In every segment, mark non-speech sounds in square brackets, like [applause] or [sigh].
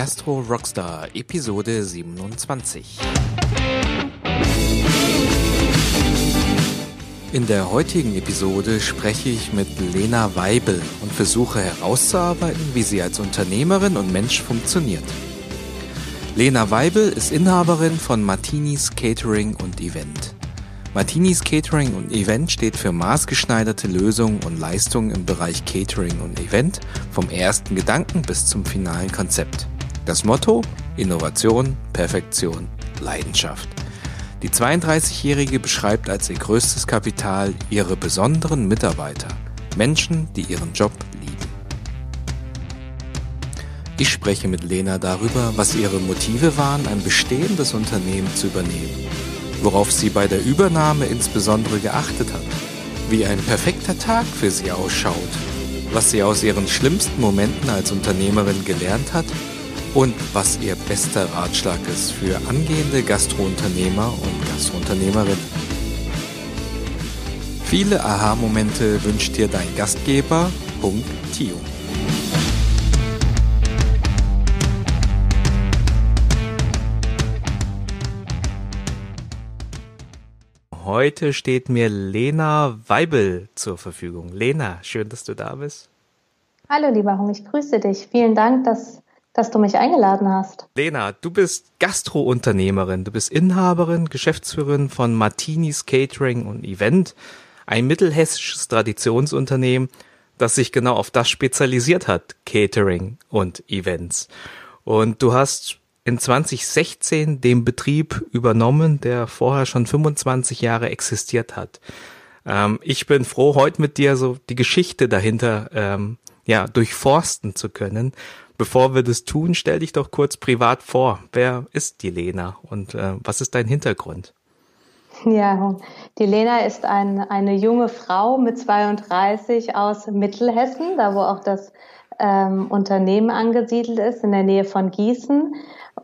Gastro Rockstar Episode 27. In der heutigen Episode spreche ich mit Lena Weibel und versuche herauszuarbeiten, wie sie als Unternehmerin und Mensch funktioniert. Lena Weibel ist Inhaberin von Martinis Catering und Event. Martinis Catering und Event steht für maßgeschneiderte Lösungen und Leistungen im Bereich Catering und Event vom ersten Gedanken bis zum finalen Konzept. Das Motto? Innovation, Perfektion, Leidenschaft. Die 32-Jährige beschreibt als ihr größtes Kapital ihre besonderen Mitarbeiter, Menschen, die ihren Job lieben. Ich spreche mit Lena darüber, was ihre Motive waren, ein bestehendes Unternehmen zu übernehmen worauf sie bei der Übernahme insbesondere geachtet hat, wie ein perfekter Tag für sie ausschaut, was sie aus ihren schlimmsten Momenten als Unternehmerin gelernt hat und was ihr bester Ratschlag ist für angehende Gastrounternehmer und Gastrounternehmerinnen. Viele Aha-Momente wünscht dir dein Gastgeber, Punkt Tio. Heute steht mir Lena Weibel zur Verfügung. Lena, schön, dass du da bist. Hallo, lieber Hung, ich grüße dich. Vielen Dank, dass, dass du mich eingeladen hast. Lena, du bist Gastrounternehmerin. Du bist Inhaberin, Geschäftsführerin von Martinis Catering und Event, ein mittelhessisches Traditionsunternehmen, das sich genau auf das spezialisiert hat, Catering und Events. Und du hast in 2016 den Betrieb übernommen, der vorher schon 25 Jahre existiert hat. Ähm, ich bin froh, heute mit dir so die Geschichte dahinter ähm, ja durchforsten zu können. Bevor wir das tun, stell dich doch kurz privat vor. Wer ist die Lena und äh, was ist dein Hintergrund? Ja, die Lena ist ein, eine junge Frau mit 32 aus Mittelhessen, da wo auch das ähm, Unternehmen angesiedelt ist, in der Nähe von Gießen.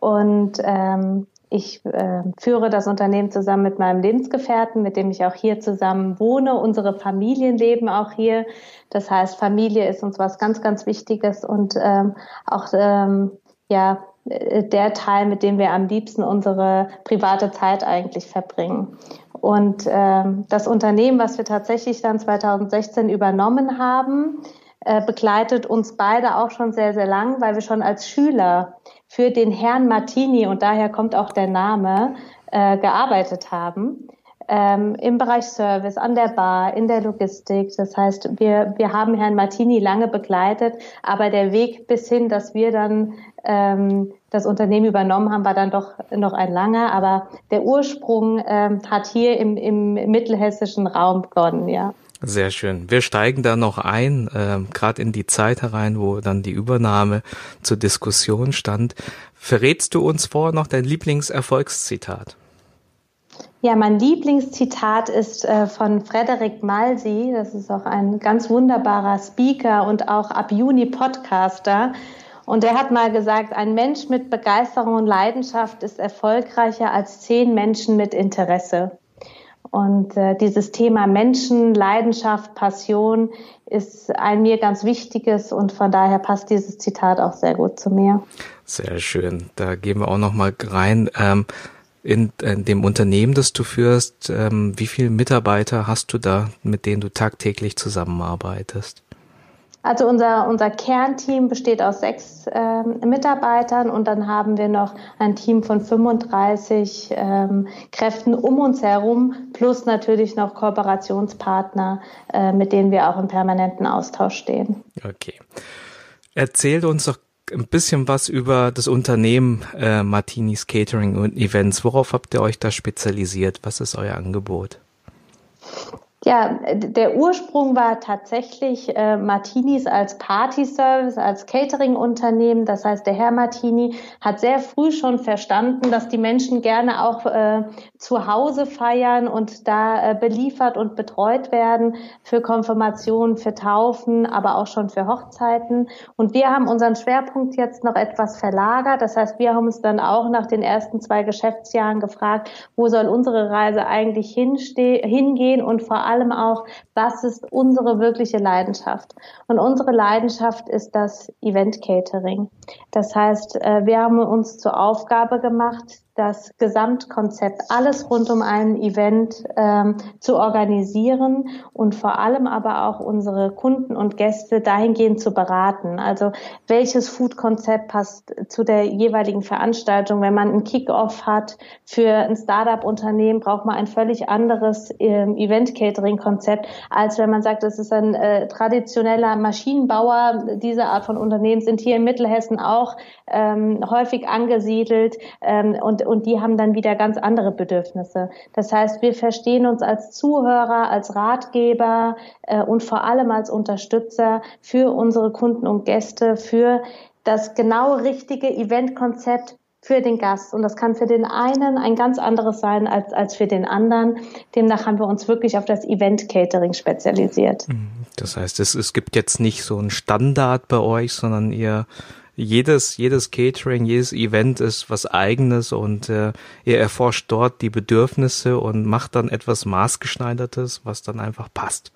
Und ähm, ich äh, führe das Unternehmen zusammen mit meinem Lebensgefährten, mit dem ich auch hier zusammen wohne. Unsere Familien leben auch hier. Das heißt, Familie ist uns was ganz, ganz Wichtiges und ähm, auch ähm, ja äh, der Teil, mit dem wir am liebsten unsere private Zeit eigentlich verbringen. Und ähm, das Unternehmen, was wir tatsächlich dann 2016 übernommen haben, äh, begleitet uns beide auch schon sehr, sehr lang, weil wir schon als Schüler für den Herrn Martini, und daher kommt auch der Name, äh, gearbeitet haben. Ähm, im Bereich Service, an der Bar, in der Logistik. Das heißt, wir, wir haben Herrn Martini lange begleitet, aber der Weg bis hin, dass wir dann ähm, das Unternehmen übernommen haben, war dann doch noch ein langer. Aber der Ursprung ähm, hat hier im, im mittelhessischen Raum begonnen, ja. Sehr schön. Wir steigen da noch ein, äh, gerade in die Zeit herein, wo dann die Übernahme zur Diskussion stand. Verrätst du uns vor noch dein Lieblingserfolgszitat? Ja, mein Lieblingszitat ist äh, von Frederik Malsi. Das ist auch ein ganz wunderbarer Speaker und auch ab Juni Podcaster. Und er hat mal gesagt, ein Mensch mit Begeisterung und Leidenschaft ist erfolgreicher als zehn Menschen mit Interesse. Und äh, dieses Thema Menschen, Leidenschaft, Passion ist ein mir ganz wichtiges und von daher passt dieses Zitat auch sehr gut zu mir. Sehr schön. Da gehen wir auch noch mal rein. Ähm, in, in, dem Unternehmen, das du führst, ähm, wie viele Mitarbeiter hast du da, mit denen du tagtäglich zusammenarbeitest? Also unser, unser Kernteam besteht aus sechs ähm, Mitarbeitern und dann haben wir noch ein Team von 35 ähm, Kräften um uns herum, plus natürlich noch Kooperationspartner, äh, mit denen wir auch im permanenten Austausch stehen. Okay. Erzählt uns doch ein bisschen was über das Unternehmen äh, Martinis Catering und Events. Worauf habt ihr euch da spezialisiert? Was ist euer Angebot? Ja, der Ursprung war tatsächlich äh, Martinis als Party-Service, als Catering-Unternehmen. Das heißt, der Herr Martini hat sehr früh schon verstanden, dass die Menschen gerne auch äh, zu Hause feiern und da äh, beliefert und betreut werden für Konfirmationen, für Taufen, aber auch schon für Hochzeiten. Und wir haben unseren Schwerpunkt jetzt noch etwas verlagert. Das heißt, wir haben uns dann auch nach den ersten zwei Geschäftsjahren gefragt, wo soll unsere Reise eigentlich hingehen und vor allem allem auch, was ist unsere wirkliche Leidenschaft? Und unsere Leidenschaft ist das Event Catering. Das heißt, äh, wir haben uns zur Aufgabe gemacht, das Gesamtkonzept, alles rund um ein Event ähm, zu organisieren und vor allem aber auch unsere Kunden und Gäste dahingehend zu beraten. Also welches Food-Konzept passt zu der jeweiligen Veranstaltung? Wenn man einen Kick-Off hat für ein Startup-Unternehmen, braucht man ein völlig anderes ähm, Event-Catering-Konzept, als wenn man sagt, das ist ein äh, traditioneller Maschinenbauer. Diese Art von Unternehmen sind hier in Mittelhessen auch ähm, häufig angesiedelt ähm, und und die haben dann wieder ganz andere Bedürfnisse. Das heißt, wir verstehen uns als Zuhörer, als Ratgeber äh, und vor allem als Unterstützer für unsere Kunden und Gäste, für das genau richtige Eventkonzept für den Gast. Und das kann für den einen ein ganz anderes sein als, als für den anderen. Demnach haben wir uns wirklich auf das Event-Catering spezialisiert. Das heißt, es, es gibt jetzt nicht so einen Standard bei euch, sondern ihr jedes, jedes Catering, jedes Event ist was eigenes und äh, ihr erforscht dort die Bedürfnisse und macht dann etwas maßgeschneidertes, was dann einfach passt.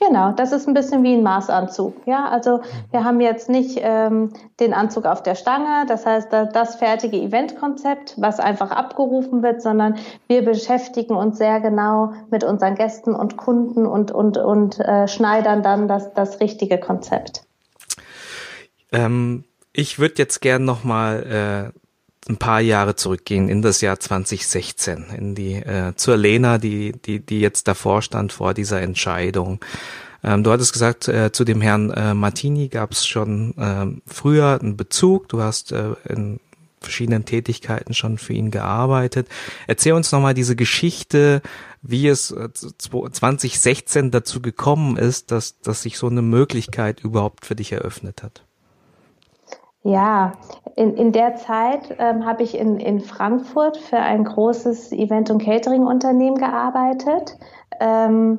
Genau, das ist ein bisschen wie ein Maßanzug. Ja, also wir haben jetzt nicht ähm, den Anzug auf der Stange, das heißt das fertige Eventkonzept, was einfach abgerufen wird, sondern wir beschäftigen uns sehr genau mit unseren Gästen und Kunden und und und äh, schneidern dann das das richtige Konzept. Ähm, ich würde jetzt gern noch mal äh, ein paar Jahre zurückgehen in das Jahr 2016, in die äh, zur Lena, die die die jetzt davor stand vor dieser Entscheidung. Ähm, du hattest gesagt, äh, zu dem Herrn äh, Martini gab es schon äh, früher einen Bezug. Du hast äh, in verschiedenen Tätigkeiten schon für ihn gearbeitet. Erzähl uns nochmal diese Geschichte, wie es 2016 äh, dazu gekommen ist, dass, dass sich so eine Möglichkeit überhaupt für dich eröffnet hat. Ja, in, in der Zeit ähm, habe ich in, in Frankfurt für ein großes Event- und Catering-Unternehmen gearbeitet. Ähm,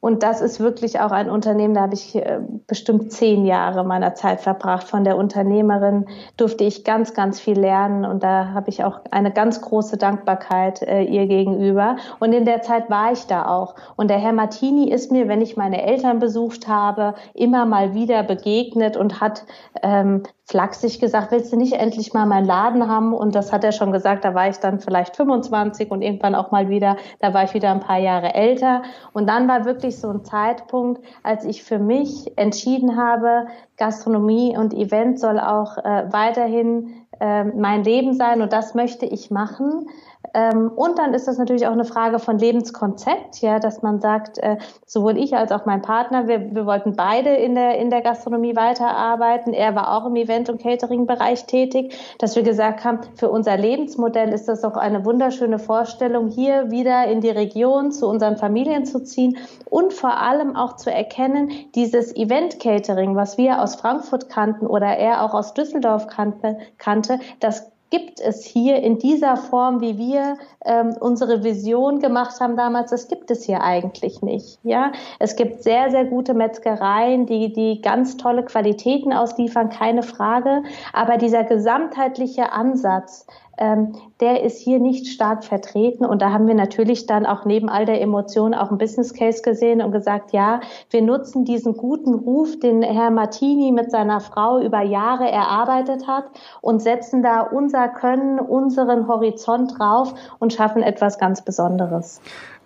und das ist wirklich auch ein Unternehmen, da habe ich äh, bestimmt zehn Jahre meiner Zeit verbracht. Von der Unternehmerin durfte ich ganz, ganz viel lernen und da habe ich auch eine ganz große Dankbarkeit äh, ihr gegenüber. Und in der Zeit war ich da auch. Und der Herr Martini ist mir, wenn ich meine Eltern besucht habe, immer mal wieder begegnet und hat ähm, flachsig gesagt, willst du nicht endlich mal meinen Laden haben? Und das hat er schon gesagt, da war ich dann vielleicht 25 und irgendwann auch mal wieder, da war ich wieder ein paar Jahre älter. Und dann war wirklich so ein Zeitpunkt, als ich für mich entschieden habe, Gastronomie und Event soll auch äh, weiterhin äh, mein Leben sein und das möchte ich machen. Ähm, und dann ist das natürlich auch eine Frage von Lebenskonzept, ja, dass man sagt, äh, sowohl ich als auch mein Partner, wir, wir wollten beide in der, in der Gastronomie weiterarbeiten. Er war auch im Event- und Catering-Bereich tätig, dass wir gesagt haben, für unser Lebensmodell ist das doch eine wunderschöne Vorstellung, hier wieder in die Region zu unseren Familien zu ziehen und vor allem auch zu erkennen, dieses Event-Catering, was wir aus Frankfurt kannten oder er auch aus Düsseldorf kannte, kannte das gibt es hier in dieser Form, wie wir ähm, unsere Vision gemacht haben damals, das gibt es hier eigentlich nicht. Ja, es gibt sehr, sehr gute Metzgereien, die, die ganz tolle Qualitäten ausliefern, keine Frage. Aber dieser gesamtheitliche Ansatz, ähm, der ist hier nicht stark vertreten. Und da haben wir natürlich dann auch neben all der Emotionen auch ein Business Case gesehen und gesagt, ja, wir nutzen diesen guten Ruf, den Herr Martini mit seiner Frau über Jahre erarbeitet hat und setzen da unser Können, unseren Horizont drauf und schaffen etwas ganz Besonderes.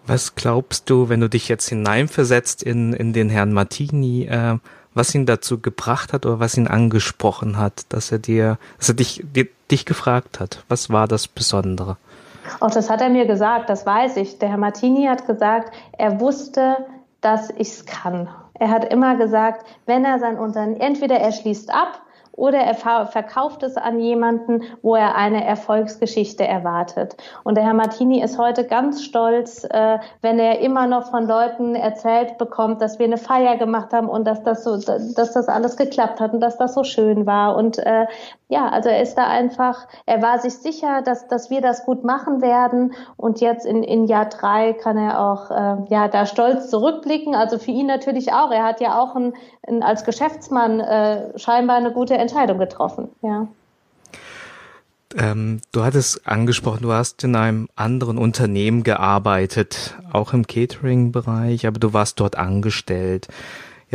Was glaubst du, wenn du dich jetzt hineinversetzt in, in den Herrn Martini, äh, was ihn dazu gebracht hat oder was ihn angesprochen hat, dass er dir, dass er dich, dir, dich gefragt hat? Was war das Besondere? Auch das hat er mir gesagt, das weiß ich. Der Herr Martini hat gesagt, er wusste, dass ich es kann. Er hat immer gesagt, wenn er sein Unternehmen, entweder er schließt ab oder er verkauft es an jemanden, wo er eine Erfolgsgeschichte erwartet. Und der Herr Martini ist heute ganz stolz, äh, wenn er immer noch von Leuten erzählt bekommt, dass wir eine Feier gemacht haben und dass das so, dass das alles geklappt hat und dass das so schön war. Und äh, ja, also er ist da einfach, er war sich sicher, dass, dass wir das gut machen werden. Und jetzt in, in Jahr drei kann er auch äh, ja da stolz zurückblicken. Also für ihn natürlich auch. Er hat ja auch ein, ein, als Geschäftsmann äh, scheinbar eine gute Entscheidung getroffen. Ja. Ähm, du hattest angesprochen, du hast in einem anderen Unternehmen gearbeitet, auch im Catering-Bereich, aber du warst dort angestellt.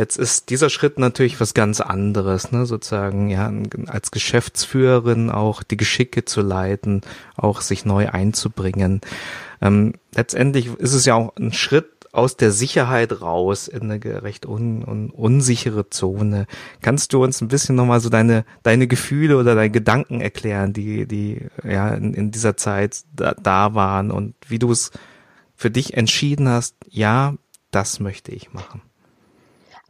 Jetzt ist dieser Schritt natürlich was ganz anderes, ne? sozusagen ja als Geschäftsführerin auch die Geschicke zu leiten, auch sich neu einzubringen. Ähm, letztendlich ist es ja auch ein Schritt aus der Sicherheit raus in eine recht un, un, unsichere Zone. Kannst du uns ein bisschen nochmal so deine, deine Gefühle oder deine Gedanken erklären, die, die ja in, in dieser Zeit da, da waren und wie du es für dich entschieden hast, ja, das möchte ich machen?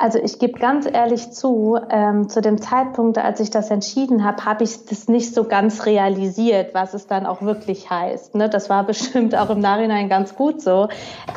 Also ich gebe ganz ehrlich zu, ähm, zu dem Zeitpunkt, als ich das entschieden habe, habe ich das nicht so ganz realisiert, was es dann auch wirklich heißt. Ne? Das war [laughs] bestimmt auch im Nachhinein ganz gut so.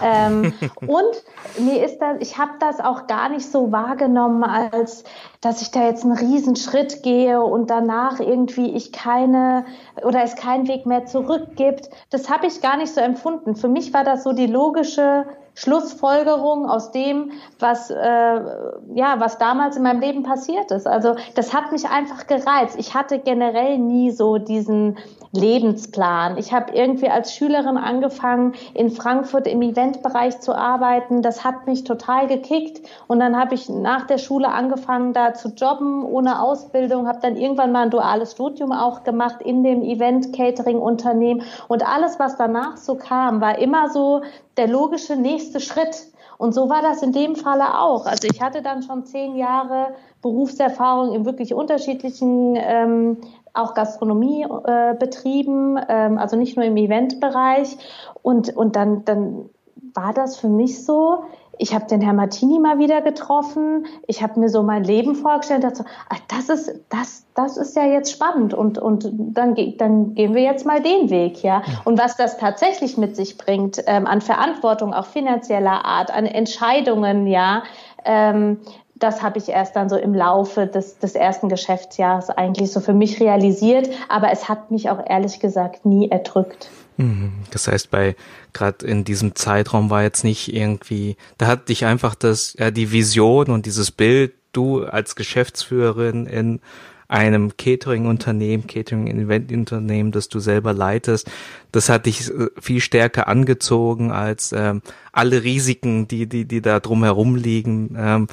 Ähm, [laughs] und mir ist das, ich habe das auch gar nicht so wahrgenommen, als dass ich da jetzt einen Riesenschritt gehe und danach irgendwie ich keine oder es keinen Weg mehr zurück gibt. Das habe ich gar nicht so empfunden. Für mich war das so die logische Schlussfolgerung aus dem, was äh, ja, was damals in meinem Leben passiert ist. Also das hat mich einfach gereizt. Ich hatte generell nie so diesen Lebensplan. Ich habe irgendwie als Schülerin angefangen, in Frankfurt im Eventbereich zu arbeiten. Das hat mich total gekickt. Und dann habe ich nach der Schule angefangen, da zu jobben ohne Ausbildung, habe dann irgendwann mal ein duales Studium auch gemacht in dem Event-Catering-Unternehmen. Und alles, was danach so kam, war immer so der logische nächste Schritt. Und so war das in dem Falle auch. Also ich hatte dann schon zehn Jahre Berufserfahrung in wirklich unterschiedlichen ähm, auch Gastronomie äh, betrieben, ähm, also nicht nur im Eventbereich. Und, und dann, dann war das für mich so, ich habe den Herrn Martini mal wieder getroffen. Ich habe mir so mein Leben vorgestellt. Dachte so, ach, das ist das, das ist ja jetzt spannend und und dann dann gehen wir jetzt mal den Weg, ja. Und was das tatsächlich mit sich bringt ähm, an Verantwortung, auch finanzieller Art, an Entscheidungen, ja. Ähm, das habe ich erst dann so im Laufe des, des ersten Geschäftsjahres eigentlich so für mich realisiert. Aber es hat mich auch ehrlich gesagt nie erdrückt. Mhm. Das heißt, bei gerade in diesem Zeitraum war jetzt nicht irgendwie, da hat dich einfach das, ja, die Vision und dieses Bild, du als Geschäftsführerin in einem Catering-Unternehmen, Catering-Event-Unternehmen, das du selber leitest, das hat dich äh, viel stärker angezogen als ähm, alle Risiken, die, die, die da drumherum liegen, ähm,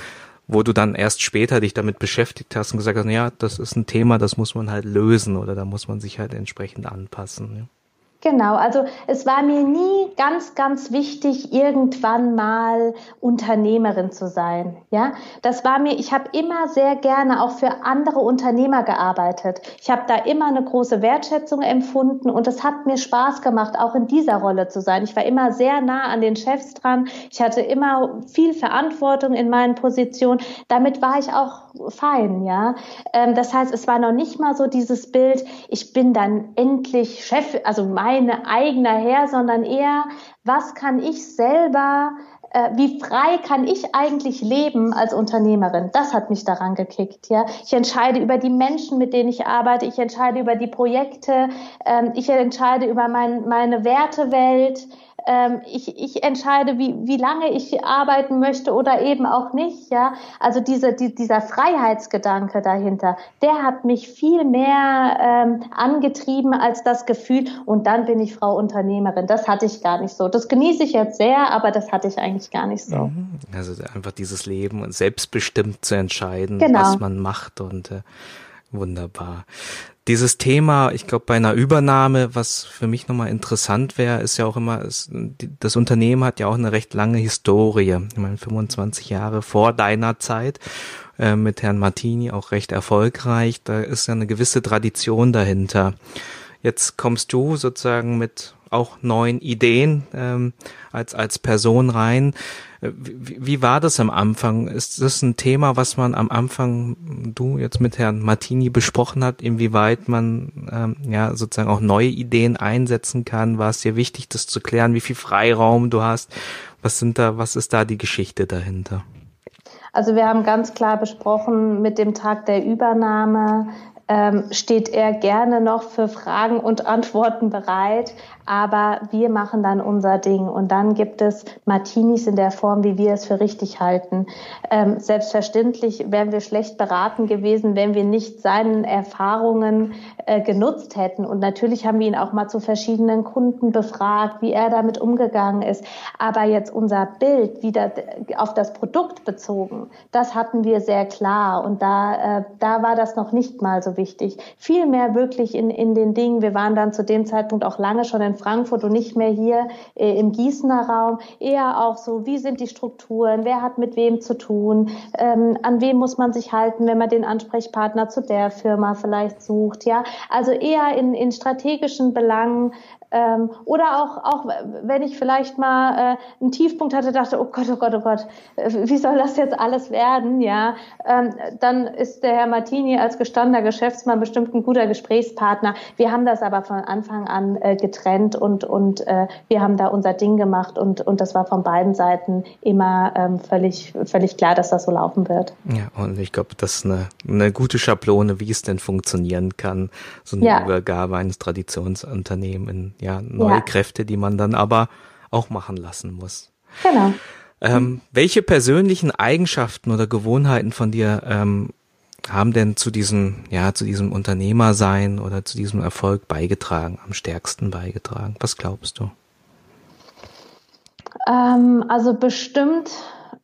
wo du dann erst später dich damit beschäftigt hast und gesagt hast, ja, das ist ein Thema, das muss man halt lösen oder da muss man sich halt entsprechend anpassen. Ja. Genau, also es war mir nie ganz, ganz wichtig, irgendwann mal Unternehmerin zu sein. Ja, das war mir. Ich habe immer sehr gerne auch für andere Unternehmer gearbeitet. Ich habe da immer eine große Wertschätzung empfunden und es hat mir Spaß gemacht, auch in dieser Rolle zu sein. Ich war immer sehr nah an den Chefs dran. Ich hatte immer viel Verantwortung in meinen Positionen. Damit war ich auch fein. Ja, ähm, das heißt, es war noch nicht mal so dieses Bild. Ich bin dann endlich Chef, also mein meine eigener Herr, sondern eher, was kann ich selber, äh, wie frei kann ich eigentlich leben als Unternehmerin? Das hat mich daran gekickt. Ja, ich entscheide über die Menschen, mit denen ich arbeite. Ich entscheide über die Projekte. Ähm, ich entscheide über mein, meine Wertewelt ähm, ich, ich entscheide, wie, wie lange ich arbeiten möchte oder eben auch nicht. Ja, also diese, die, dieser Freiheitsgedanke dahinter, der hat mich viel mehr ähm, angetrieben als das Gefühl. Und dann bin ich Frau Unternehmerin. Das hatte ich gar nicht so. Das genieße ich jetzt sehr, aber das hatte ich eigentlich gar nicht so. Mhm. Also einfach dieses Leben und selbstbestimmt zu entscheiden, genau. was man macht und äh, wunderbar dieses Thema, ich glaube, bei einer Übernahme, was für mich nochmal interessant wäre, ist ja auch immer, es, das Unternehmen hat ja auch eine recht lange Historie. Ich meine, 25 Jahre vor deiner Zeit äh, mit Herrn Martini auch recht erfolgreich. Da ist ja eine gewisse Tradition dahinter. Jetzt kommst du sozusagen mit auch neuen Ideen ähm, als als Person rein. Wie, wie war das am Anfang? Ist das ein Thema, was man am Anfang, du jetzt mit Herrn Martini besprochen hat, inwieweit man ähm, ja sozusagen auch neue Ideen einsetzen kann? War es dir wichtig, das zu klären, wie viel Freiraum du hast? Was sind da, was ist da die Geschichte dahinter? Also wir haben ganz klar besprochen mit dem Tag der Übernahme, ähm, steht er gerne noch für Fragen und Antworten bereit, aber wir machen dann unser Ding. Und dann gibt es Martinis in der Form, wie wir es für richtig halten. Ähm, selbstverständlich wären wir schlecht beraten gewesen, wenn wir nicht seinen Erfahrungen äh, genutzt hätten. Und natürlich haben wir ihn auch mal zu verschiedenen Kunden befragt, wie er damit umgegangen ist, aber jetzt unser Bild wieder auf das Produkt bezogen, das hatten wir sehr klar. Und da, äh, da war das noch nicht mal so wichtig. Vielmehr wirklich in, in den Dingen, wir waren dann zu dem Zeitpunkt auch lange schon in Frankfurt und nicht mehr hier äh, im Gießener Raum, eher auch so, wie sind die Strukturen, wer hat mit wem zu tun, ähm, an wem muss man sich halten, wenn man den Ansprechpartner zu der Firma vielleicht sucht, ja. Also eher in, in strategischen Belangen, ähm, oder auch, auch wenn ich vielleicht mal äh, einen Tiefpunkt hatte, dachte, oh Gott, oh Gott, oh Gott, äh, wie soll das jetzt alles werden? Ja, ähm, dann ist der Herr Martini als gestandener Geschäftsmann bestimmt ein guter Gesprächspartner. Wir haben das aber von Anfang an äh, getrennt und, und äh, wir haben da unser Ding gemacht und, und das war von beiden Seiten immer ähm, völlig, völlig klar, dass das so laufen wird. Ja, und ich glaube, das ist eine, eine gute Schablone, wie es denn funktionieren kann, so eine ja. Übergabe eines Traditionsunternehmens in ja, neue ja. Kräfte, die man dann aber auch machen lassen muss. Genau. Ähm, welche persönlichen Eigenschaften oder Gewohnheiten von dir ähm, haben denn zu diesem, ja, zu diesem Unternehmersein oder zu diesem Erfolg beigetragen, am stärksten beigetragen? Was glaubst du? Ähm, also bestimmt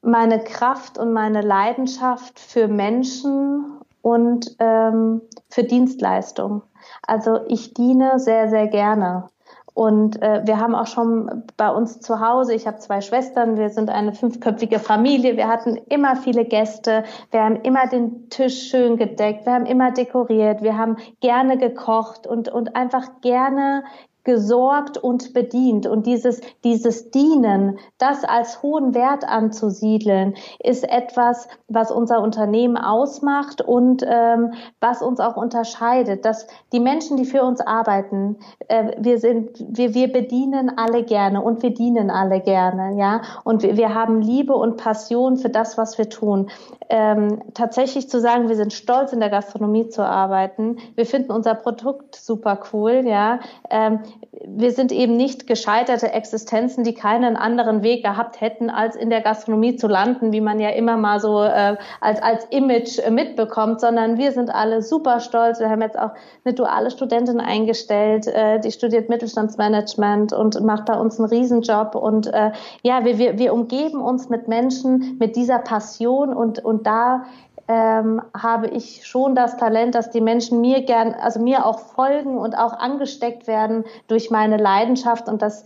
meine Kraft und meine Leidenschaft für Menschen und ähm, für Dienstleistung. Also ich diene sehr, sehr gerne. Und äh, wir haben auch schon bei uns zu Hause, ich habe zwei Schwestern, wir sind eine fünfköpfige Familie, wir hatten immer viele Gäste, wir haben immer den Tisch schön gedeckt, wir haben immer dekoriert, wir haben gerne gekocht und, und einfach gerne gesorgt und bedient. Und dieses, dieses Dienen, das als hohen Wert anzusiedeln, ist etwas, was unser Unternehmen ausmacht und ähm, was uns auch unterscheidet. Dass die Menschen, die für uns arbeiten, äh, wir sind, wir, wir bedienen alle gerne und wir dienen alle gerne, ja. Und wir, wir haben Liebe und Passion für das, was wir tun. Ähm, tatsächlich zu sagen, wir sind stolz in der Gastronomie zu arbeiten, wir finden unser Produkt super cool, ja. Ähm, wir sind eben nicht gescheiterte Existenzen, die keinen anderen Weg gehabt hätten, als in der Gastronomie zu landen, wie man ja immer mal so äh, als, als Image äh, mitbekommt, sondern wir sind alle super stolz. Wir haben jetzt auch eine duale Studentin eingestellt, äh, die studiert Mittelstandsmanagement und macht bei uns einen Riesenjob. Und äh, ja, wir, wir, wir umgeben uns mit Menschen mit dieser Passion und, und da ähm, habe ich schon das Talent, dass die Menschen mir gern, also mir auch folgen und auch angesteckt werden durch meine Leidenschaft und das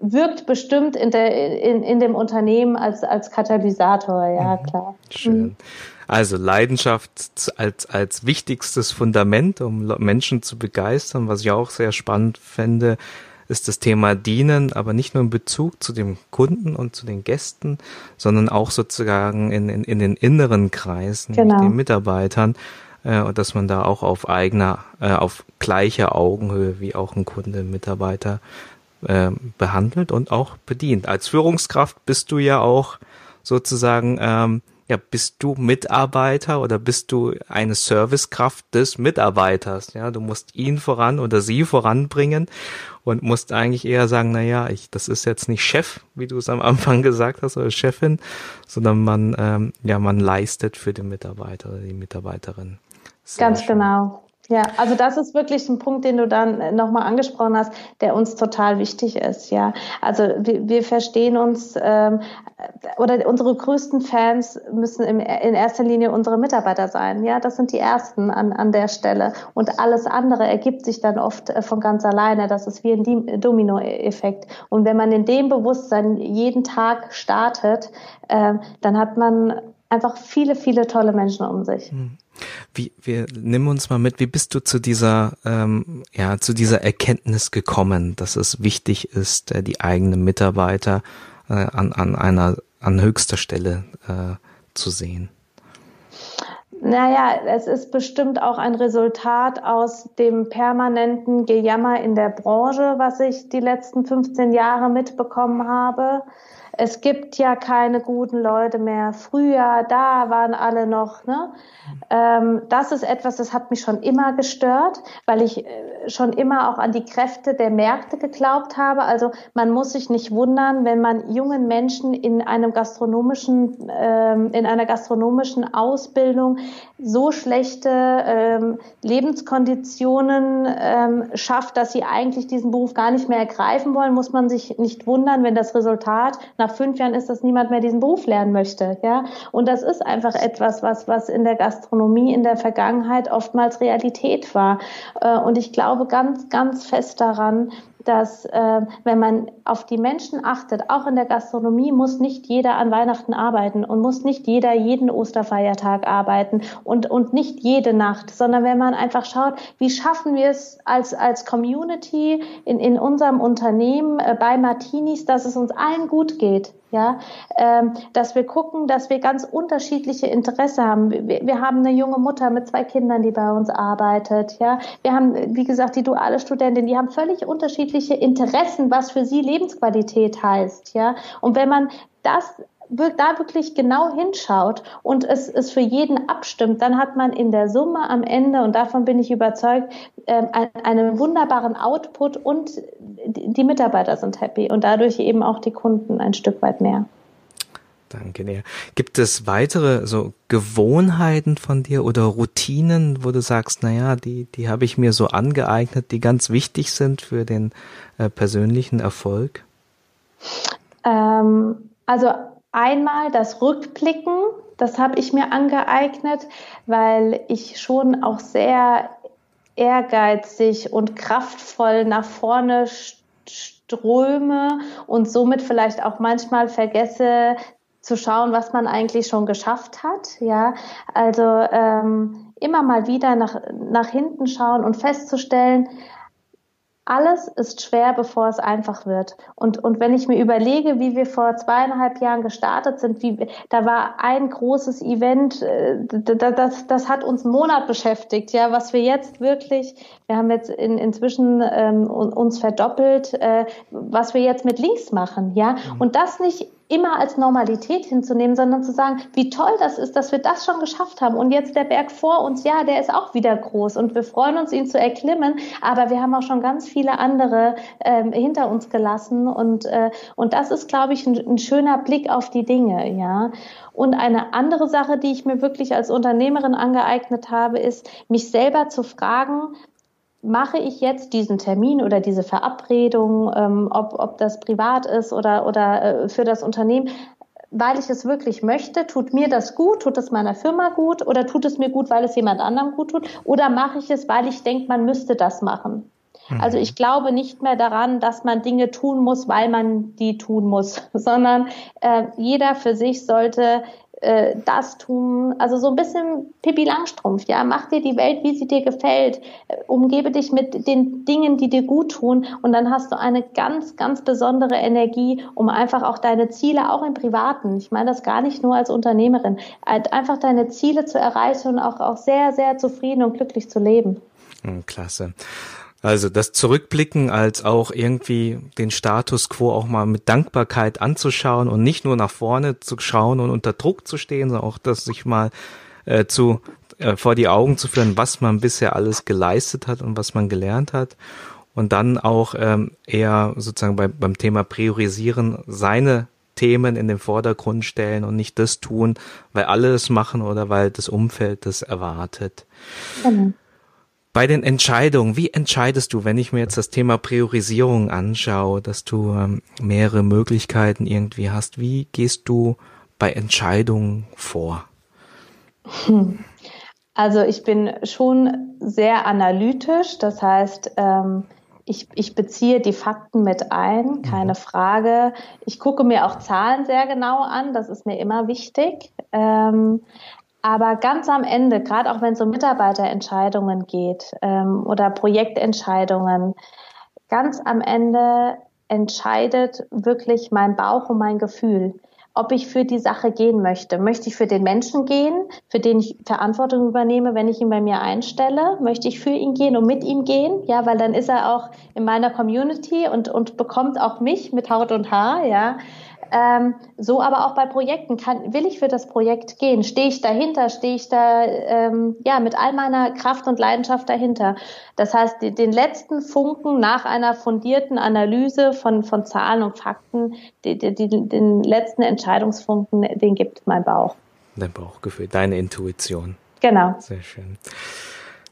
wirkt bestimmt in, der, in, in dem Unternehmen als, als Katalysator, ja mhm. klar. Schön. Mhm. Also Leidenschaft als, als wichtigstes Fundament, um Menschen zu begeistern, was ich auch sehr spannend fände, ist das Thema Dienen, aber nicht nur in Bezug zu dem Kunden und zu den Gästen, sondern auch sozusagen in, in, in den inneren Kreisen, genau. den Mitarbeitern, äh, und dass man da auch auf eigener, äh, auf gleicher Augenhöhe wie auch ein Kunde, Mitarbeiter äh, behandelt und auch bedient. Als Führungskraft bist du ja auch sozusagen ähm, ja, bist du Mitarbeiter oder bist du eine Servicekraft des Mitarbeiters? Ja, du musst ihn voran oder sie voranbringen und musst eigentlich eher sagen, na ja, ich, das ist jetzt nicht Chef, wie du es am Anfang [laughs] gesagt hast, oder Chefin, sondern man, ähm, ja, man leistet für den Mitarbeiter oder die Mitarbeiterin. Sehr Ganz schön. genau. Ja, also das ist wirklich ein Punkt, den du dann nochmal angesprochen hast, der uns total wichtig ist. Ja, also wir, wir verstehen uns ähm, oder unsere größten Fans müssen im, in erster Linie unsere Mitarbeiter sein. Ja, das sind die ersten an, an der Stelle und alles andere ergibt sich dann oft äh, von ganz alleine. Das ist wie ein Domino-Effekt. Und wenn man in dem Bewusstsein jeden Tag startet, äh, dann hat man einfach viele, viele tolle Menschen um sich. Hm. Wie, wir nimm uns mal mit, wie bist du zu dieser, ähm, ja, zu dieser Erkenntnis gekommen, dass es wichtig ist, äh, die eigenen Mitarbeiter äh, an, an einer, an höchster Stelle äh, zu sehen? Naja, es ist bestimmt auch ein Resultat aus dem permanenten Gejammer in der Branche, was ich die letzten 15 Jahre mitbekommen habe es gibt ja keine guten Leute mehr. Früher, da waren alle noch. Ne? Ähm, das ist etwas, das hat mich schon immer gestört, weil ich äh, schon immer auch an die Kräfte der Märkte geglaubt habe. Also man muss sich nicht wundern, wenn man jungen Menschen in einem gastronomischen, ähm, in einer gastronomischen Ausbildung so schlechte ähm, Lebenskonditionen ähm, schafft, dass sie eigentlich diesen Beruf gar nicht mehr ergreifen wollen, muss man sich nicht wundern, wenn das Resultat nach nach fünf Jahren ist, dass niemand mehr diesen Beruf lernen möchte. Ja, und das ist einfach etwas, was was in der Gastronomie in der Vergangenheit oftmals Realität war. Äh, und ich glaube ganz ganz fest daran, dass äh, wenn man auf die Menschen achtet, auch in der Gastronomie, muss nicht jeder an Weihnachten arbeiten und muss nicht jeder jeden Osterfeiertag arbeiten und, und nicht jede Nacht, sondern wenn man einfach schaut, wie schaffen wir es als, als Community in, in unserem Unternehmen äh, bei Martinis, dass es uns allen gut geht ja, ähm, dass wir gucken, dass wir ganz unterschiedliche Interesse haben. Wir, wir, haben eine junge Mutter mit zwei Kindern, die bei uns arbeitet, ja. Wir haben, wie gesagt, die duale Studentin, die haben völlig unterschiedliche Interessen, was für sie Lebensqualität heißt, ja. Und wenn man das da wirklich genau hinschaut und es, es für jeden abstimmt, dann hat man in der Summe am Ende, und davon bin ich überzeugt, ähm, einen wunderbaren Output und die Mitarbeiter sind happy und dadurch eben auch die Kunden ein Stück weit mehr. Danke dir. Gibt es weitere so Gewohnheiten von dir oder Routinen, wo du sagst, naja, die, die habe ich mir so angeeignet, die ganz wichtig sind für den äh, persönlichen Erfolg? Ähm, also Einmal das Rückblicken, das habe ich mir angeeignet, weil ich schon auch sehr ehrgeizig und kraftvoll nach vorne ströme und somit vielleicht auch manchmal vergesse zu schauen, was man eigentlich schon geschafft hat. Ja, also ähm, immer mal wieder nach, nach hinten schauen und festzustellen, alles ist schwer, bevor es einfach wird. Und, und wenn ich mir überlege, wie wir vor zweieinhalb Jahren gestartet sind, wie, da war ein großes Event, äh, das, das, das hat uns einen Monat beschäftigt, ja, was wir jetzt wirklich, wir haben jetzt in, inzwischen ähm, uns verdoppelt, äh, was wir jetzt mit Links machen, ja, mhm. und das nicht immer als Normalität hinzunehmen, sondern zu sagen, wie toll das ist, dass wir das schon geschafft haben. Und jetzt der Berg vor uns, ja, der ist auch wieder groß und wir freuen uns, ihn zu erklimmen. Aber wir haben auch schon ganz viele andere ähm, hinter uns gelassen. Und, äh, und das ist, glaube ich, ein, ein schöner Blick auf die Dinge, ja. Und eine andere Sache, die ich mir wirklich als Unternehmerin angeeignet habe, ist, mich selber zu fragen, mache ich jetzt diesen Termin oder diese Verabredung, ähm, ob, ob das privat ist oder, oder äh, für das Unternehmen, weil ich es wirklich möchte, tut mir das gut, tut es meiner Firma gut oder tut es mir gut, weil es jemand anderem gut tut oder mache ich es, weil ich denke, man müsste das machen. Mhm. Also ich glaube nicht mehr daran, dass man Dinge tun muss, weil man die tun muss, [laughs] sondern äh, jeder für sich sollte äh, das tun, also so ein bisschen Pippi Langstrumpf, ja, mach dir die Welt, wie sie dir gefällt, äh, umgebe dich mit den Dingen, die dir gut tun und dann hast du eine ganz, ganz besondere Energie, um einfach auch deine Ziele, auch im Privaten, ich meine das gar nicht nur als Unternehmerin, halt einfach deine Ziele zu erreichen und auch, auch sehr, sehr zufrieden und glücklich zu leben. Hm, klasse. Also das Zurückblicken als auch irgendwie den Status quo auch mal mit Dankbarkeit anzuschauen und nicht nur nach vorne zu schauen und unter Druck zu stehen, sondern auch das sich mal äh, zu äh, vor die Augen zu führen, was man bisher alles geleistet hat und was man gelernt hat und dann auch ähm, eher sozusagen bei, beim Thema Priorisieren seine Themen in den Vordergrund stellen und nicht das tun, weil alle es machen oder weil das Umfeld das erwartet. Genau. Bei den Entscheidungen, wie entscheidest du, wenn ich mir jetzt das Thema Priorisierung anschaue, dass du ähm, mehrere Möglichkeiten irgendwie hast, wie gehst du bei Entscheidungen vor? Hm. Also ich bin schon sehr analytisch, das heißt, ähm, ich, ich beziehe die Fakten mit ein, keine mhm. Frage. Ich gucke mir auch Zahlen sehr genau an, das ist mir immer wichtig. Ähm, aber ganz am Ende, gerade auch wenn es um Mitarbeiterentscheidungen geht ähm, oder Projektentscheidungen, ganz am Ende entscheidet wirklich mein Bauch und mein Gefühl. ob ich für die Sache gehen möchte. Möchte ich für den Menschen gehen, für den ich Verantwortung übernehme, wenn ich ihn bei mir einstelle? Möchte ich für ihn gehen und mit ihm gehen? Ja, weil dann ist er auch in meiner Community und, und bekommt auch mich mit Haut und Haar, ja. Ähm, so aber auch bei Projekten. Kann, will ich für das Projekt gehen? Stehe ich dahinter? Stehe ich da ähm, ja mit all meiner Kraft und Leidenschaft dahinter? Das heißt, die, den letzten Funken nach einer fundierten Analyse von, von Zahlen und Fakten, die, die, den letzten Entscheidungsfunken, den gibt mein Bauch. Dein Bauchgefühl, deine Intuition. Genau. Sehr schön.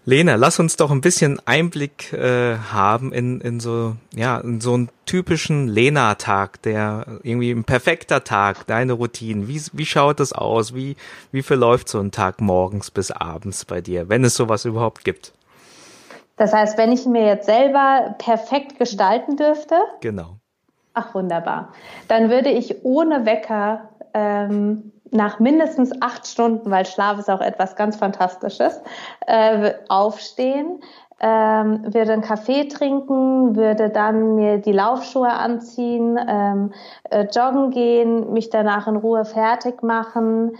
Lena, lass uns doch ein bisschen Einblick äh, haben in, in so ja in so einen typischen Lena-Tag, der irgendwie ein perfekter Tag, deine Routine. Wie, wie schaut das aus? Wie, wie verläuft so ein Tag morgens bis abends bei dir, wenn es sowas überhaupt gibt? Das heißt, wenn ich mir jetzt selber perfekt gestalten dürfte? Genau. Ach, wunderbar. Dann würde ich ohne Wecker ähm, nach mindestens acht Stunden, weil Schlaf ist auch etwas ganz Fantastisches, äh, aufstehen, ähm, würde einen Kaffee trinken, würde dann mir die Laufschuhe anziehen, ähm, äh, joggen gehen, mich danach in Ruhe fertig machen,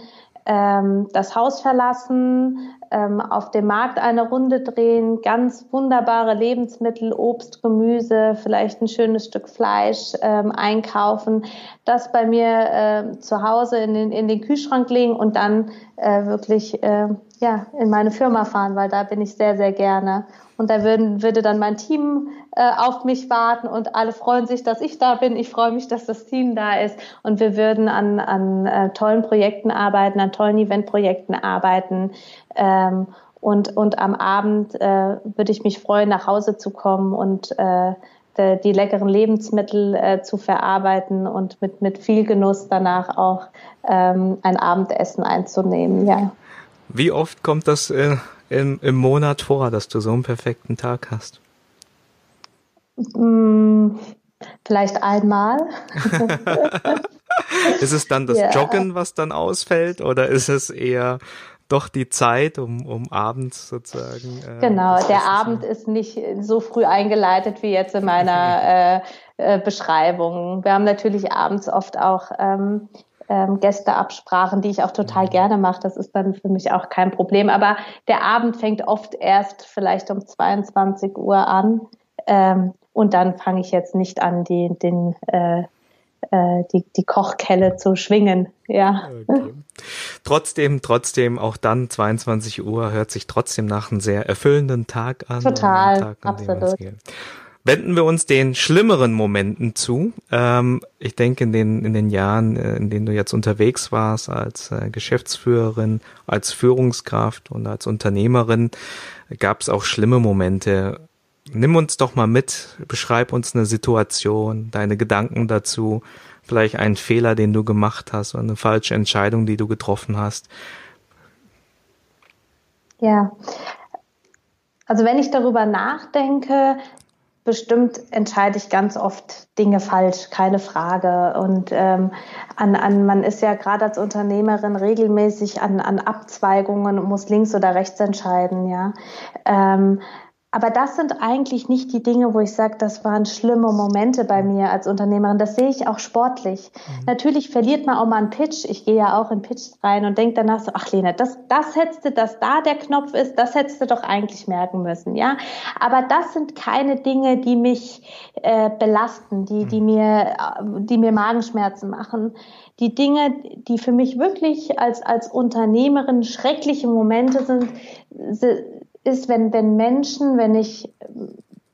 ähm, das Haus verlassen, ähm, auf dem Markt eine Runde drehen, ganz wunderbare Lebensmittel, Obst, Gemüse, vielleicht ein schönes Stück Fleisch ähm, einkaufen, das bei mir äh, zu Hause in den, in den Kühlschrank legen und dann äh, wirklich äh, ja, in meine Firma fahren, weil da bin ich sehr, sehr gerne. Und da würden, würde dann mein Team äh, auf mich warten und alle freuen sich, dass ich da bin. Ich freue mich, dass das Team da ist. Und wir würden an, an äh, tollen Projekten arbeiten, an tollen Eventprojekten arbeiten. Ähm, und, und am Abend äh, würde ich mich freuen, nach Hause zu kommen und äh, die, die leckeren Lebensmittel äh, zu verarbeiten und mit, mit viel Genuss danach auch ähm, ein Abendessen einzunehmen. Ja. Wie oft kommt das äh, im, im Monat vor, dass du so einen perfekten Tag hast? Hm, vielleicht einmal. [laughs] ist es dann das ja. Joggen, was dann ausfällt, oder ist es eher doch die Zeit, um, um abends sozusagen. Äh, genau, der Abend ist nicht so früh eingeleitet wie jetzt in meiner [laughs] äh, äh, Beschreibung. Wir haben natürlich abends oft auch ähm, ähm, Gästeabsprachen, die ich auch total mhm. gerne mache. Das ist dann für mich auch kein Problem. Aber der Abend fängt oft erst vielleicht um 22 Uhr an. Ähm, und dann fange ich jetzt nicht an, die, den, äh, äh, die, die Kochkelle zu schwingen. Ja. Okay. Trotzdem, trotzdem, auch dann 22 Uhr hört sich trotzdem nach einem sehr erfüllenden Tag an. Total, Tag, an absolut. Wenden wir uns den schlimmeren Momenten zu. Ähm, ich denke, in den, in den Jahren, äh, in denen du jetzt unterwegs warst als äh, Geschäftsführerin, als Führungskraft und als Unternehmerin, gab es auch schlimme Momente. Nimm uns doch mal mit, beschreib uns eine Situation, deine Gedanken dazu, vielleicht einen Fehler, den du gemacht hast oder eine falsche Entscheidung, die du getroffen hast. Ja, also wenn ich darüber nachdenke, bestimmt entscheide ich ganz oft Dinge falsch, keine Frage. Und ähm, an, an, man ist ja gerade als Unternehmerin regelmäßig an, an Abzweigungen und muss links oder rechts entscheiden, ja. Ähm, aber das sind eigentlich nicht die Dinge, wo ich sage, das waren schlimme Momente bei mir als Unternehmerin. Das sehe ich auch sportlich. Mhm. Natürlich verliert man auch mal einen Pitch. Ich gehe ja auch in Pitch rein und denke danach so, ach Lena, das, das hättest du, dass da der Knopf ist, das hättest du doch eigentlich merken müssen, ja. Aber das sind keine Dinge, die mich äh, belasten, die, die mhm. mir, die mir Magenschmerzen machen. Die Dinge, die für mich wirklich als, als Unternehmerin schreckliche Momente sind, ist, wenn, wenn Menschen, wenn ich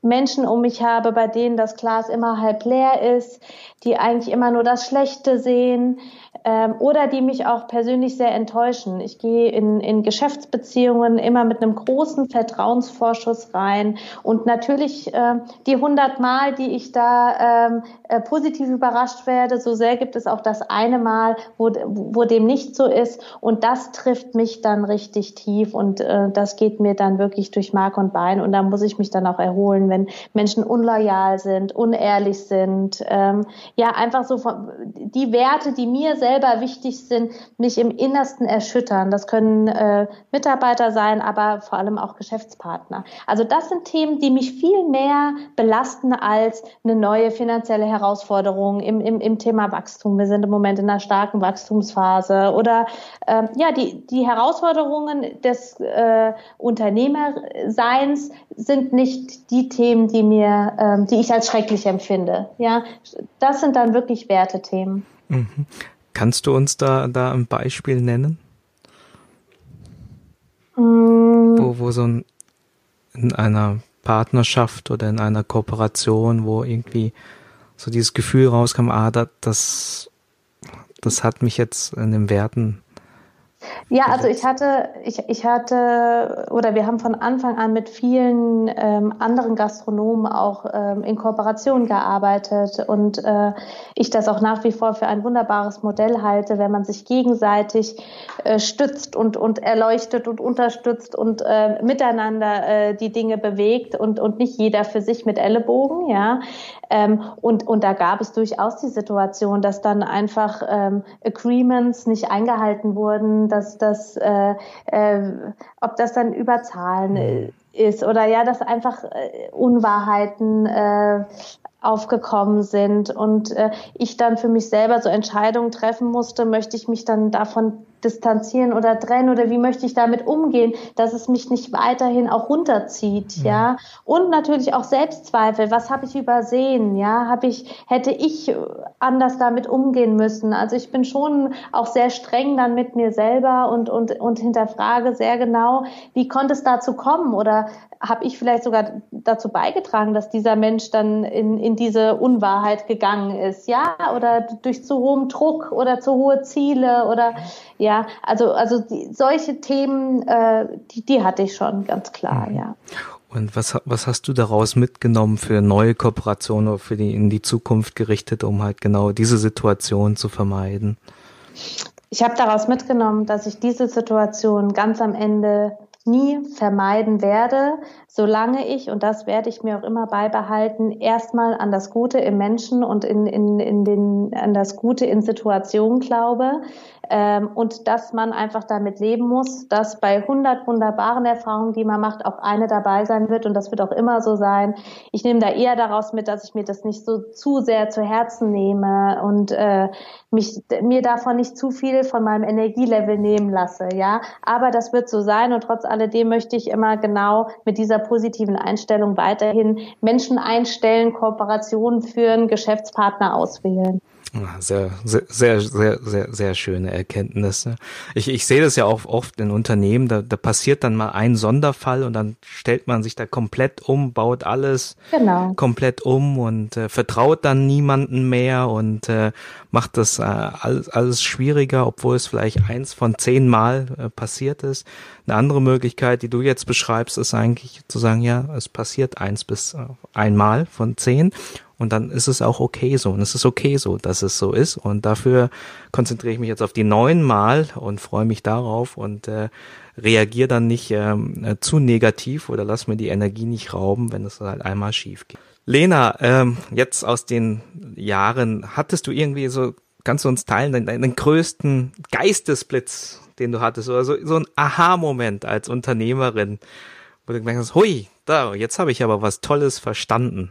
Menschen um mich habe, bei denen das Glas immer halb leer ist, die eigentlich immer nur das Schlechte sehen, ähm, oder die mich auch persönlich sehr enttäuschen. Ich gehe in, in Geschäftsbeziehungen immer mit einem großen Vertrauensvorschuss rein. Und natürlich äh, die 100 Mal, die ich da ähm, äh, positiv überrascht werde, so sehr gibt es auch das eine Mal, wo, wo dem nicht so ist. Und das trifft mich dann richtig tief. Und äh, das geht mir dann wirklich durch Mark und Bein. Und da muss ich mich dann auch erholen, wenn Menschen unloyal sind, unehrlich sind, ähm, ja einfach so von, die Werte, die mir selber wichtig sind, mich im Innersten erschüttern. Das können äh, Mitarbeiter sein, aber vor allem auch Geschäftspartner. Also das sind Themen, die mich viel mehr belasten als eine neue finanzielle Herausforderung im, im, im Thema Wachstum. Wir sind im Moment in einer starken Wachstumsphase oder ähm, ja die die Herausforderungen des äh, Unternehmerseins sind nicht die Themen, die mir, ähm, die ich als schrecklich empfinde. Ja, das sind dann wirklich Wertethemen. Mhm. Kannst du uns da da ein Beispiel nennen? Mhm. Wo, wo so ein, in einer Partnerschaft oder in einer Kooperation, wo irgendwie so dieses Gefühl rauskam, ah, das, das hat mich jetzt in den Werten ja, also ich hatte, ich, ich hatte, oder wir haben von Anfang an mit vielen ähm, anderen Gastronomen auch ähm, in Kooperation gearbeitet und äh, ich das auch nach wie vor für ein wunderbares Modell halte, wenn man sich gegenseitig äh, stützt und, und erleuchtet und unterstützt und äh, miteinander äh, die Dinge bewegt und, und nicht jeder für sich mit Ellenbogen, ja. Ähm, und, und da gab es durchaus die Situation, dass dann einfach ähm, Agreements nicht eingehalten wurden, dass das, äh, äh, ob das dann über Zahlen mhm. ist oder ja, dass einfach äh, Unwahrheiten äh, aufgekommen sind und äh, ich dann für mich selber so Entscheidungen treffen musste, möchte ich mich dann davon distanzieren oder trennen oder wie möchte ich damit umgehen, dass es mich nicht weiterhin auch runterzieht, ja. ja? Und natürlich auch Selbstzweifel. Was habe ich übersehen? Ja, habe ich, hätte ich anders damit umgehen müssen? Also ich bin schon auch sehr streng dann mit mir selber und, und, und hinterfrage sehr genau, wie konnte es dazu kommen oder habe ich vielleicht sogar dazu beigetragen, dass dieser Mensch dann in, in diese Unwahrheit gegangen ist, ja, oder durch zu hohem Druck oder zu hohe Ziele oder ja, also also die, solche Themen, äh, die, die hatte ich schon ganz klar, mhm. ja. Und was, was hast du daraus mitgenommen für neue Kooperationen oder für die in die Zukunft gerichtet, um halt genau diese Situation zu vermeiden? Ich habe daraus mitgenommen, dass ich diese Situation ganz am Ende nie vermeiden werde, solange ich, und das werde ich mir auch immer beibehalten, erstmal an das Gute im Menschen und in, in, in den, an das Gute in Situationen glaube ähm, und dass man einfach damit leben muss, dass bei 100 wunderbaren Erfahrungen, die man macht, auch eine dabei sein wird und das wird auch immer so sein. Ich nehme da eher daraus mit, dass ich mir das nicht so zu sehr zu Herzen nehme und äh, mich mir davon nicht zu viel von meinem Energielevel nehmen lasse, ja. Aber das wird so sein und trotz alledem möchte ich immer genau mit dieser positiven Einstellung weiterhin Menschen einstellen, Kooperationen führen, Geschäftspartner auswählen. Sehr, sehr, sehr, sehr, sehr, sehr schöne Erkenntnisse. Ich, ich sehe das ja auch oft in Unternehmen, da, da passiert dann mal ein Sonderfall und dann stellt man sich da komplett um, baut alles genau. komplett um und äh, vertraut dann niemanden mehr und äh, macht das äh, alles, alles schwieriger, obwohl es vielleicht eins von zehn Mal äh, passiert ist. Eine andere Möglichkeit, die du jetzt beschreibst, ist eigentlich zu sagen, ja, es passiert eins bis äh, einmal von zehn und dann ist es auch okay so. Und es ist okay so, dass es so ist. Und dafür konzentriere ich mich jetzt auf die neun Mal und freue mich darauf und äh, reagiere dann nicht ähm, äh, zu negativ oder lass mir die Energie nicht rauben, wenn es halt einmal schief geht. Lena, ähm, jetzt aus den Jahren, hattest du irgendwie so, kannst du uns teilen, deinen, deinen größten Geistesblitz, den du hattest, oder so, so ein Aha-Moment als Unternehmerin, wo du gemerkt hast, hui, da, jetzt habe ich aber was Tolles verstanden.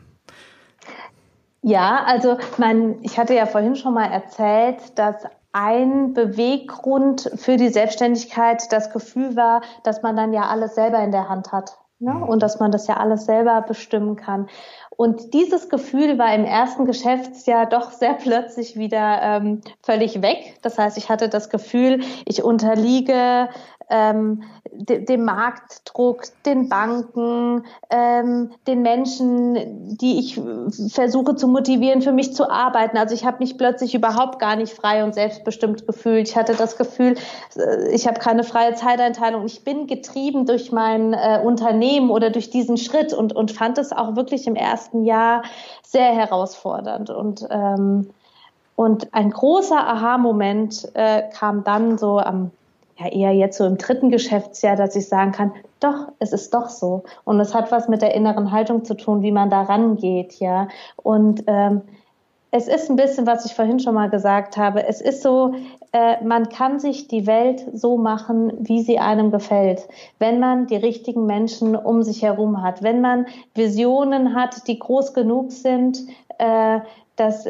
Ja, also mein, ich hatte ja vorhin schon mal erzählt, dass ein Beweggrund für die Selbstständigkeit das Gefühl war, dass man dann ja alles selber in der Hand hat ne? Mhm. und dass man das ja alles selber bestimmen kann. Und dieses Gefühl war im ersten Geschäftsjahr doch sehr plötzlich wieder ähm, völlig weg. Das heißt, ich hatte das Gefühl, ich unterliege ähm, de, dem Marktdruck, den Banken, ähm, den Menschen, die ich versuche zu motivieren, für mich zu arbeiten. Also ich habe mich plötzlich überhaupt gar nicht frei und selbstbestimmt gefühlt. Ich hatte das Gefühl, äh, ich habe keine freie Zeiteinteilung. Ich bin getrieben durch mein äh, Unternehmen oder durch diesen Schritt und, und fand es auch wirklich im ersten Jahr sehr herausfordernd. Und ähm, und ein großer Aha-Moment äh, kam dann so am ja eher jetzt so im dritten Geschäftsjahr, dass ich sagen kann, doch, es ist doch so. Und es hat was mit der inneren Haltung zu tun, wie man da rangeht, ja. Und ähm, es ist ein bisschen, was ich vorhin schon mal gesagt habe. Es ist so, äh, man kann sich die Welt so machen, wie sie einem gefällt, wenn man die richtigen Menschen um sich herum hat, wenn man Visionen hat, die groß genug sind, äh, dass,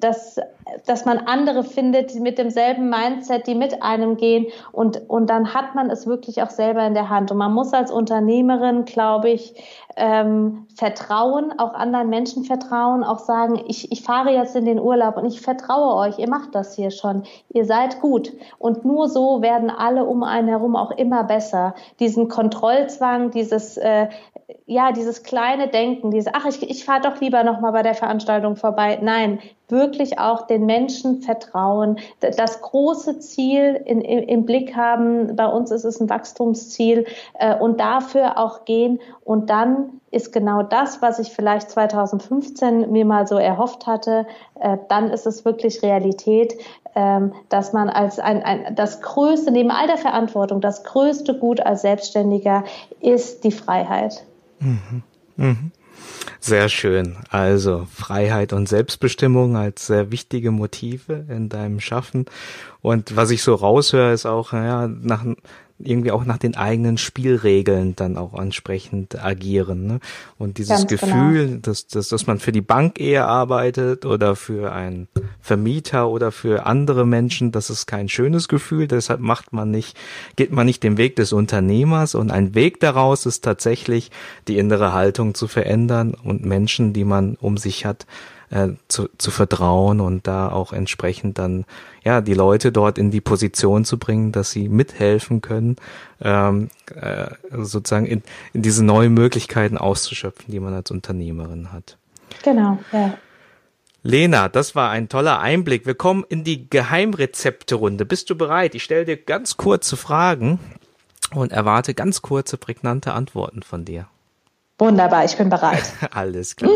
dass, dass man andere findet mit demselben Mindset, die mit einem gehen und, und dann hat man es wirklich auch selber in der Hand. Und man muss als Unternehmerin, glaube ich, ähm, vertrauen, auch anderen Menschen vertrauen, auch sagen, ich, ich fahre jetzt in den Urlaub und ich vertraue euch, ihr macht das hier schon, ihr seid gut. Und nur so werden alle um einen herum auch immer besser. Diesen Kontrollzwang, dieses, äh, ja, dieses kleine Denken, dieses, ach, ich, ich fahre doch lieber nochmal bei der Veranstaltung vorbei. Nein, wirklich auch den Menschen vertrauen, das große Ziel in, in, im Blick haben. Bei uns ist es ein Wachstumsziel äh, und dafür auch gehen. Und dann ist genau das, was ich vielleicht 2015 mir mal so erhofft hatte, äh, dann ist es wirklich Realität, äh, dass man als ein, ein, das größte, neben all der Verantwortung, das größte Gut als Selbstständiger ist die Freiheit. Mhm. Mhm. Sehr schön. Also Freiheit und Selbstbestimmung als sehr wichtige Motive in deinem Schaffen. Und was ich so raushöre, ist auch, ja, nach, irgendwie auch nach den eigenen Spielregeln dann auch entsprechend agieren. Ne? Und dieses Ganz Gefühl, genau. dass, dass, dass man für die Bank eher arbeitet oder für einen Vermieter oder für andere Menschen, das ist kein schönes Gefühl. Deshalb macht man nicht, geht man nicht den Weg des Unternehmers. Und ein Weg daraus ist tatsächlich, die innere Haltung zu verändern und Menschen, die man um sich hat, äh, zu, zu vertrauen und da auch entsprechend dann ja die Leute dort in die Position zu bringen, dass sie mithelfen können, ähm, äh, sozusagen in, in diese neuen Möglichkeiten auszuschöpfen, die man als Unternehmerin hat. Genau, ja. Lena, das war ein toller Einblick. Wir kommen in die Geheimrezepte-Runde. Bist du bereit? Ich stelle dir ganz kurze Fragen und erwarte ganz kurze, prägnante Antworten von dir. Wunderbar, ich bin bereit. [laughs] Alles klar.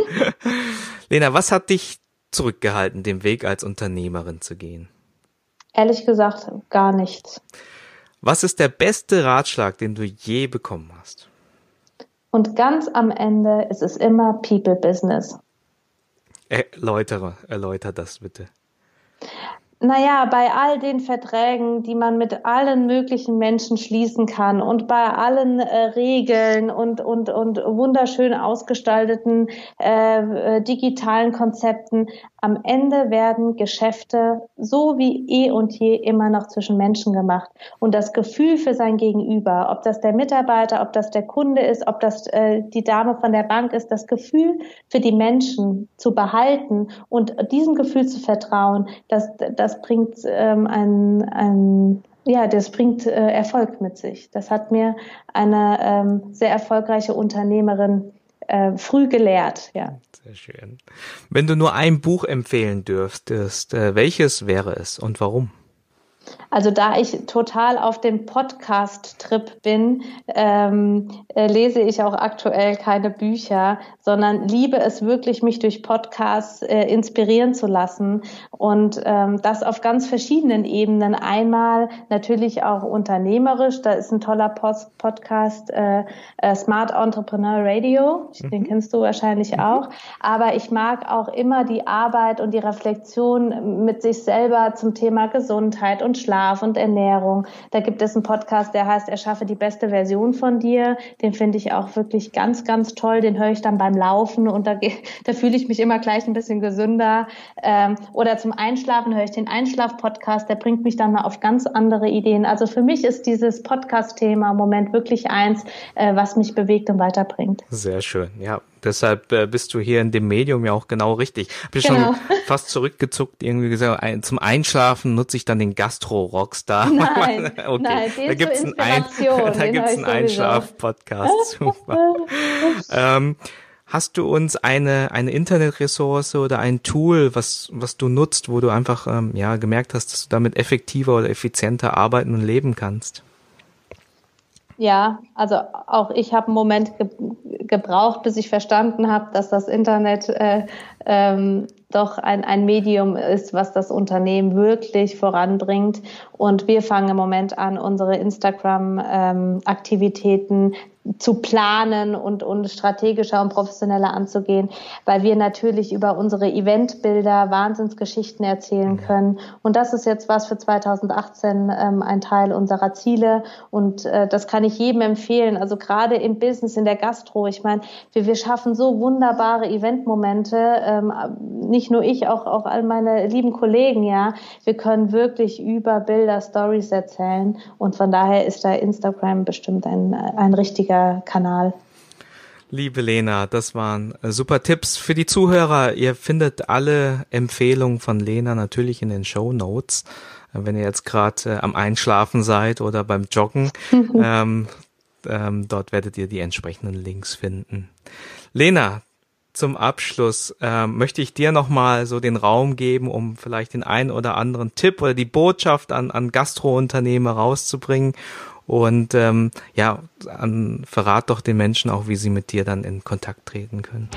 Lena, was hat dich zurückgehalten, den Weg als Unternehmerin zu gehen? Ehrlich gesagt, gar nichts. Was ist der beste Ratschlag, den du je bekommen hast? Und ganz am Ende ist es immer People Business. Erläutere, erläuter das bitte. Naja, bei all den Verträgen, die man mit allen möglichen Menschen schließen kann und bei allen äh, Regeln und, und, und wunderschön ausgestalteten äh, äh, digitalen Konzepten, am Ende werden Geschäfte so wie eh und je immer noch zwischen Menschen gemacht. Und das Gefühl für sein Gegenüber, ob das der Mitarbeiter, ob das der Kunde ist, ob das äh, die Dame von der Bank ist, das Gefühl für die Menschen zu behalten und diesem Gefühl zu vertrauen, das, das das bringt ähm, ein, ein ja, das bringt äh, Erfolg mit sich. Das hat mir eine ähm, sehr erfolgreiche Unternehmerin äh, früh gelehrt. Ja. Sehr schön. Wenn du nur ein Buch empfehlen dürftest, äh, welches wäre es und warum? Also da ich total auf dem Podcast-Trip bin, ähm, äh, lese ich auch aktuell keine Bücher, sondern liebe es wirklich, mich durch Podcasts äh, inspirieren zu lassen und ähm, das auf ganz verschiedenen Ebenen. Einmal natürlich auch unternehmerisch, da ist ein toller Post Podcast äh, äh, Smart Entrepreneur Radio, den mhm. kennst du wahrscheinlich mhm. auch, aber ich mag auch immer die Arbeit und die Reflexion mit sich selber zum Thema Gesundheit und Schlaf und Ernährung. Da gibt es einen Podcast, der heißt Erschaffe die beste Version von dir. Den finde ich auch wirklich ganz, ganz toll. Den höre ich dann beim Laufen und da, [laughs] da fühle ich mich immer gleich ein bisschen gesünder. Ähm, oder zum Einschlafen höre ich den Einschlaf-Podcast. Der bringt mich dann mal auf ganz andere Ideen. Also für mich ist dieses Podcast-Thema im Moment wirklich eins, äh, was mich bewegt und weiterbringt. Sehr schön. Ja, Deshalb äh, bist du hier in dem Medium ja auch genau richtig. Hab ich genau. schon [laughs] fast zurückgezuckt, irgendwie gesagt, ein, zum Einschlafen nutze ich dann den Gastro-Rockstar. Nein, [laughs] okay. nein, da gibt's einen, ein, [laughs] da gibt's einen Einschlaf-Podcast. Super. ähm, hast du uns eine, eine Internetressource oder ein Tool, was, was du nutzt, wo du einfach ähm, ja, gemerkt hast, dass du damit effektiver oder effizienter arbeiten und leben kannst? Ja, also auch ich habe einen Moment ge gebraucht, bis ich verstanden habe, dass das Internet äh, ähm, doch ein, ein Medium ist, was das Unternehmen wirklich voranbringt. Und wir fangen im Moment an, unsere Instagram-Aktivitäten ähm, zu planen und, und strategischer und professioneller anzugehen, weil wir natürlich über unsere Eventbilder Wahnsinnsgeschichten erzählen können. Und das ist jetzt was für 2018 ähm, ein Teil unserer Ziele. Und äh, das kann ich jedem empfehlen. Also gerade im Business, in der Gastro. Ich meine, wir, wir schaffen so wunderbare Eventmomente. Ähm, nicht nur ich, auch, auch all meine lieben Kollegen, ja. Wir können wirklich über Bilder Stories erzählen. Und von daher ist da Instagram bestimmt ein, ein richtiger wichtiger Kanal. Liebe Lena, das waren äh, super Tipps für die Zuhörer. Ihr findet alle Empfehlungen von Lena natürlich in den Show Notes, äh, wenn ihr jetzt gerade äh, am Einschlafen seid oder beim Joggen. [laughs] ähm, ähm, dort werdet ihr die entsprechenden Links finden. Lena, zum Abschluss äh, möchte ich dir nochmal so den Raum geben, um vielleicht den einen oder anderen Tipp oder die Botschaft an, an Gastrounternehmer rauszubringen und ähm, ja, an, verrat doch den Menschen auch, wie sie mit dir dann in Kontakt treten können.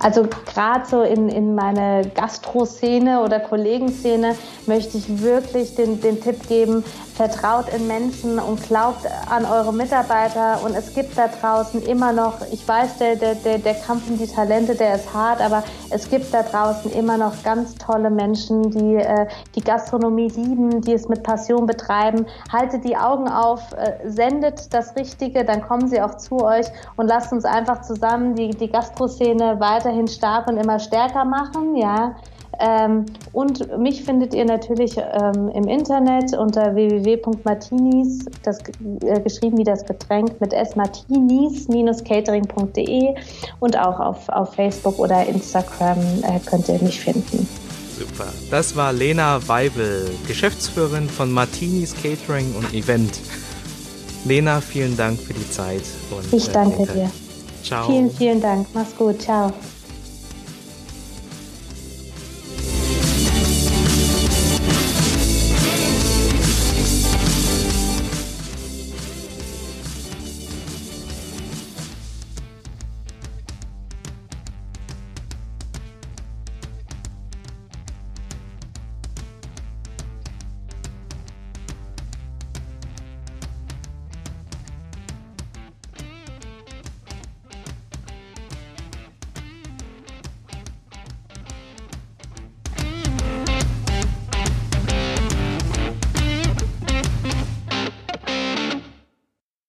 Also gerade so in, in meine Gastro-Szene oder Kollegenszene möchte ich wirklich den, den Tipp geben, vertraut in Menschen und glaubt an eure Mitarbeiter. Und es gibt da draußen immer noch, ich weiß, der, der, der, der Kampf um die Talente, der ist hart, aber es gibt da draußen immer noch ganz tolle Menschen, die äh, die Gastronomie lieben, die es mit Passion betreiben. Haltet die Augen auf, äh, sendet das Richtige, dann kommen sie auch zu euch und lasst uns einfach zusammen die, die Gastro-Szene weiterhin stark und immer stärker machen. Ja, ähm, und mich findet ihr natürlich ähm, im Internet unter www.martinis, das äh, geschrieben wie das Getränk mit s martinis-catering.de und auch auf, auf Facebook oder Instagram äh, könnt ihr mich finden. Super. Das war Lena Weibel, Geschäftsführerin von Martinis Catering und Event. Lena, vielen Dank für die Zeit. Und, ich äh, danke äh, dir. Ciao. Vielen, vielen Dank. Mach's gut. Ciao.